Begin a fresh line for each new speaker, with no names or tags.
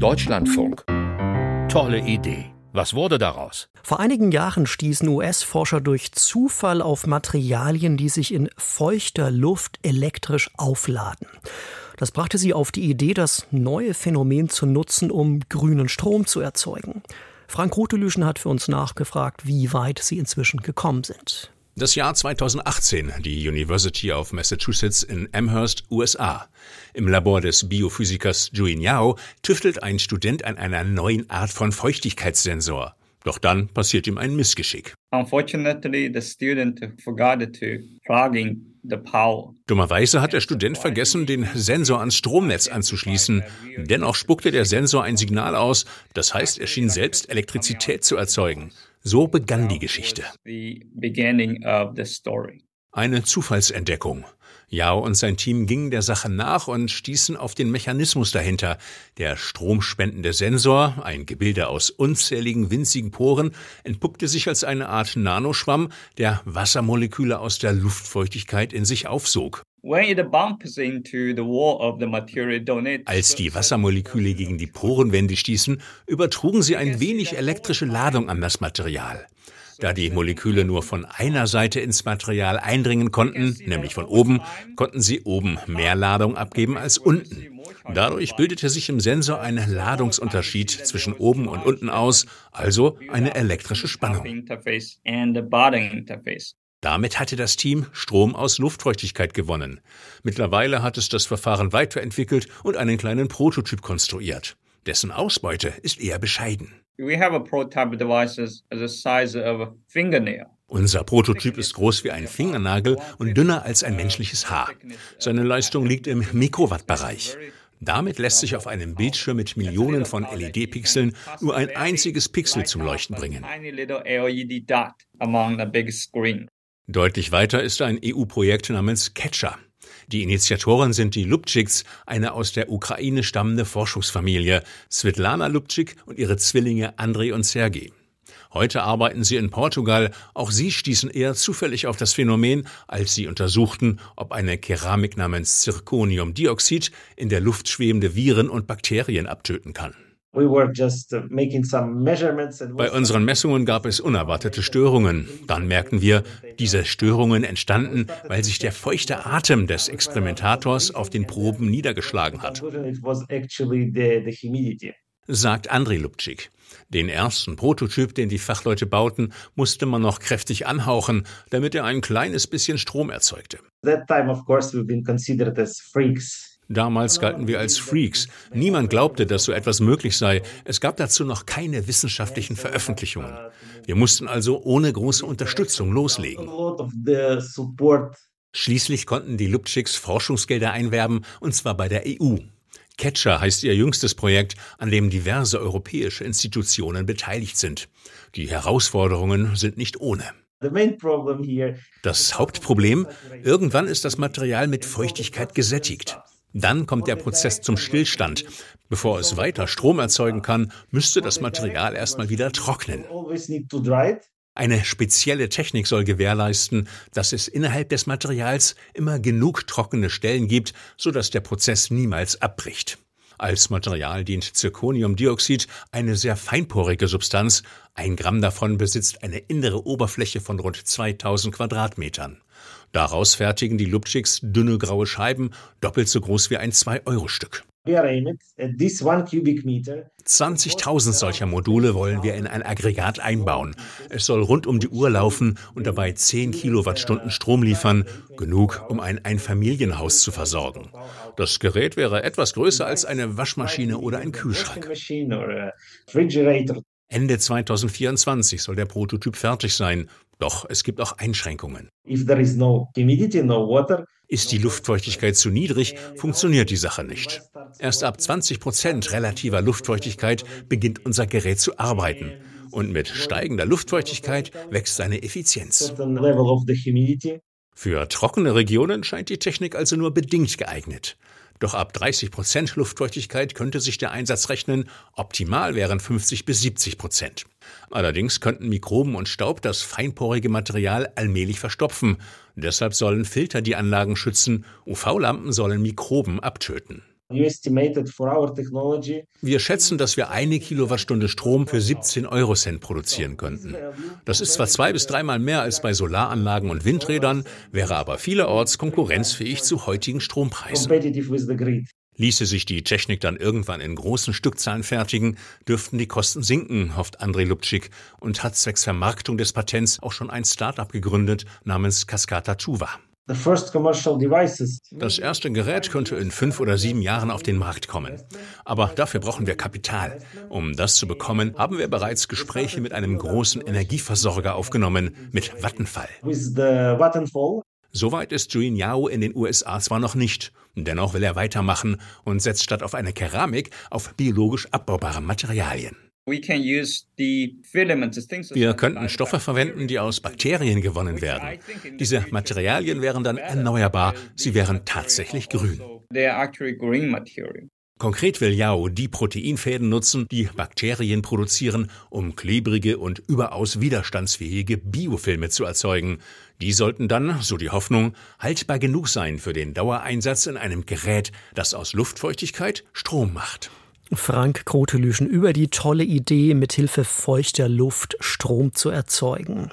Deutschlandfunk. Tolle Idee. Was wurde daraus?
Vor einigen Jahren stießen US-Forscher durch Zufall auf Materialien, die sich in feuchter Luft elektrisch aufladen. Das brachte sie auf die Idee, das neue Phänomen zu nutzen, um grünen Strom zu erzeugen. Frank Rutelüschen hat für uns nachgefragt, wie weit sie inzwischen gekommen sind.
Das Jahr 2018, die University of Massachusetts in Amherst, USA. Im Labor des Biophysikers Juin Yao tüftelt ein Student an einer neuen Art von Feuchtigkeitssensor. Doch dann passiert ihm ein Missgeschick.
Unfortunately, the student forgot to plug in the power.
Dummerweise hat der Student vergessen, den Sensor ans Stromnetz anzuschließen. Dennoch spuckte der Sensor ein Signal aus, das heißt, er schien selbst Elektrizität zu erzeugen. So begann die Geschichte. Eine Zufallsentdeckung. Yao und sein Team gingen der Sache nach und stießen auf den Mechanismus dahinter. Der stromspendende Sensor, ein Gebilde aus unzähligen winzigen Poren, entpuppte sich als eine Art Nanoschwamm, der Wassermoleküle aus der Luftfeuchtigkeit in sich aufsog. Als die Wassermoleküle gegen die Porenwände stießen, übertrugen sie ein wenig elektrische Ladung an das Material. Da die Moleküle nur von einer Seite ins Material eindringen konnten, nämlich von oben, konnten sie oben mehr Ladung abgeben als unten. Dadurch bildete sich im Sensor ein Ladungsunterschied zwischen oben und unten aus, also eine elektrische Spannung. Damit hatte das Team Strom aus Luftfeuchtigkeit gewonnen. Mittlerweile hat es das Verfahren weiterentwickelt und einen kleinen Prototyp konstruiert. Dessen Ausbeute ist eher bescheiden. Unser Prototyp ist groß wie ein Fingernagel und dünner als ein menschliches Haar. Seine Leistung liegt im Mikrowattbereich. Damit lässt sich auf einem Bildschirm mit Millionen von LED-Pixeln nur ein einziges Pixel zum Leuchten bringen. Deutlich weiter ist ein EU-Projekt namens Catcher. Die Initiatoren sind die Lubčiks, eine aus der Ukraine stammende Forschungsfamilie, Svetlana Lubčik und ihre Zwillinge Andrei und Sergei. Heute arbeiten sie in Portugal. Auch sie stießen eher zufällig auf das Phänomen, als sie untersuchten, ob eine Keramik namens Zirconiumdioxid in der Luft schwebende Viren und Bakterien abtöten kann. Uh, Bei unseren Messungen gab es unerwartete Störungen. Dann merkten wir, diese Störungen entstanden, weil sich der feuchte Atem des Experimentators auf den Proben niedergeschlagen hat. Sagt Andrei Lubčik. Den ersten Prototyp, den die Fachleute bauten, musste man noch kräftig anhauchen, damit er ein kleines bisschen Strom erzeugte. That time, of course, we've been considered as freaks. Damals galten wir als Freaks. Niemand glaubte, dass so etwas möglich sei. Es gab dazu noch keine wissenschaftlichen Veröffentlichungen. Wir mussten also ohne große Unterstützung loslegen. Schließlich konnten die Lubčiks Forschungsgelder einwerben, und zwar bei der EU. Catcher heißt ihr jüngstes Projekt, an dem diverse europäische Institutionen beteiligt sind. Die Herausforderungen sind nicht ohne. Das Hauptproblem, irgendwann ist das Material mit Feuchtigkeit gesättigt. Dann kommt der Prozess zum Stillstand. Bevor es weiter Strom erzeugen kann, müsste das Material erstmal wieder trocknen. Eine spezielle Technik soll gewährleisten, dass es innerhalb des Materials immer genug trockene Stellen gibt, sodass der Prozess niemals abbricht. Als Material dient Zirconiumdioxid, eine sehr feinporige Substanz. Ein Gramm davon besitzt eine innere Oberfläche von rund 2000 Quadratmetern. Daraus fertigen die Lubčiks dünne graue Scheiben, doppelt so groß wie ein 2-Euro-Stück. 20.000 solcher Module wollen wir in ein Aggregat einbauen. Es soll rund um die Uhr laufen und dabei 10 Kilowattstunden Strom liefern, genug, um ein Einfamilienhaus zu versorgen. Das Gerät wäre etwas größer als eine Waschmaschine oder ein Kühlschrank. Ende 2024 soll der Prototyp fertig sein. Doch es gibt auch Einschränkungen. Ist die Luftfeuchtigkeit zu niedrig, funktioniert die Sache nicht. Erst ab 20 Prozent relativer Luftfeuchtigkeit beginnt unser Gerät zu arbeiten. Und mit steigender Luftfeuchtigkeit wächst seine Effizienz. Für trockene Regionen scheint die Technik also nur bedingt geeignet. Doch ab 30 Prozent Luftfeuchtigkeit könnte sich der Einsatz rechnen, optimal wären 50 bis 70 Prozent. Allerdings könnten Mikroben und Staub das feinporige Material allmählich verstopfen. Deshalb sollen Filter die Anlagen schützen, UV-Lampen sollen Mikroben abtöten. Wir schätzen, dass wir eine Kilowattstunde Strom für 17 Eurocent produzieren könnten. Das ist zwar zwei bis dreimal mehr als bei Solaranlagen und Windrädern, wäre aber vielerorts konkurrenzfähig zu heutigen Strompreisen. Ließe sich die Technik dann irgendwann in großen Stückzahlen fertigen, dürften die Kosten sinken, hofft Andrei Lubczyk und hat zwecks Vermarktung des Patents auch schon ein Start-up gegründet namens Cascata Tuva. Das erste Gerät könnte in fünf oder sieben Jahren auf den Markt kommen. Aber dafür brauchen wir Kapital. Um das zu bekommen, haben wir bereits Gespräche mit einem großen Energieversorger aufgenommen, mit Vattenfall. Soweit ist Juin Yao in den USA zwar noch nicht. Dennoch will er weitermachen und setzt statt auf eine Keramik auf biologisch abbaubare Materialien. Wir könnten Stoffe verwenden, die aus Bakterien gewonnen werden. Diese Materialien wären dann erneuerbar, sie wären tatsächlich grün. Konkret will Yao die Proteinfäden nutzen, die Bakterien produzieren, um klebrige und überaus widerstandsfähige Biofilme zu erzeugen. Die sollten dann, so die Hoffnung, haltbar genug sein für den Dauereinsatz in einem Gerät, das aus Luftfeuchtigkeit Strom macht.
Frank Krotelüschen über die tolle Idee, mithilfe feuchter Luft Strom zu erzeugen.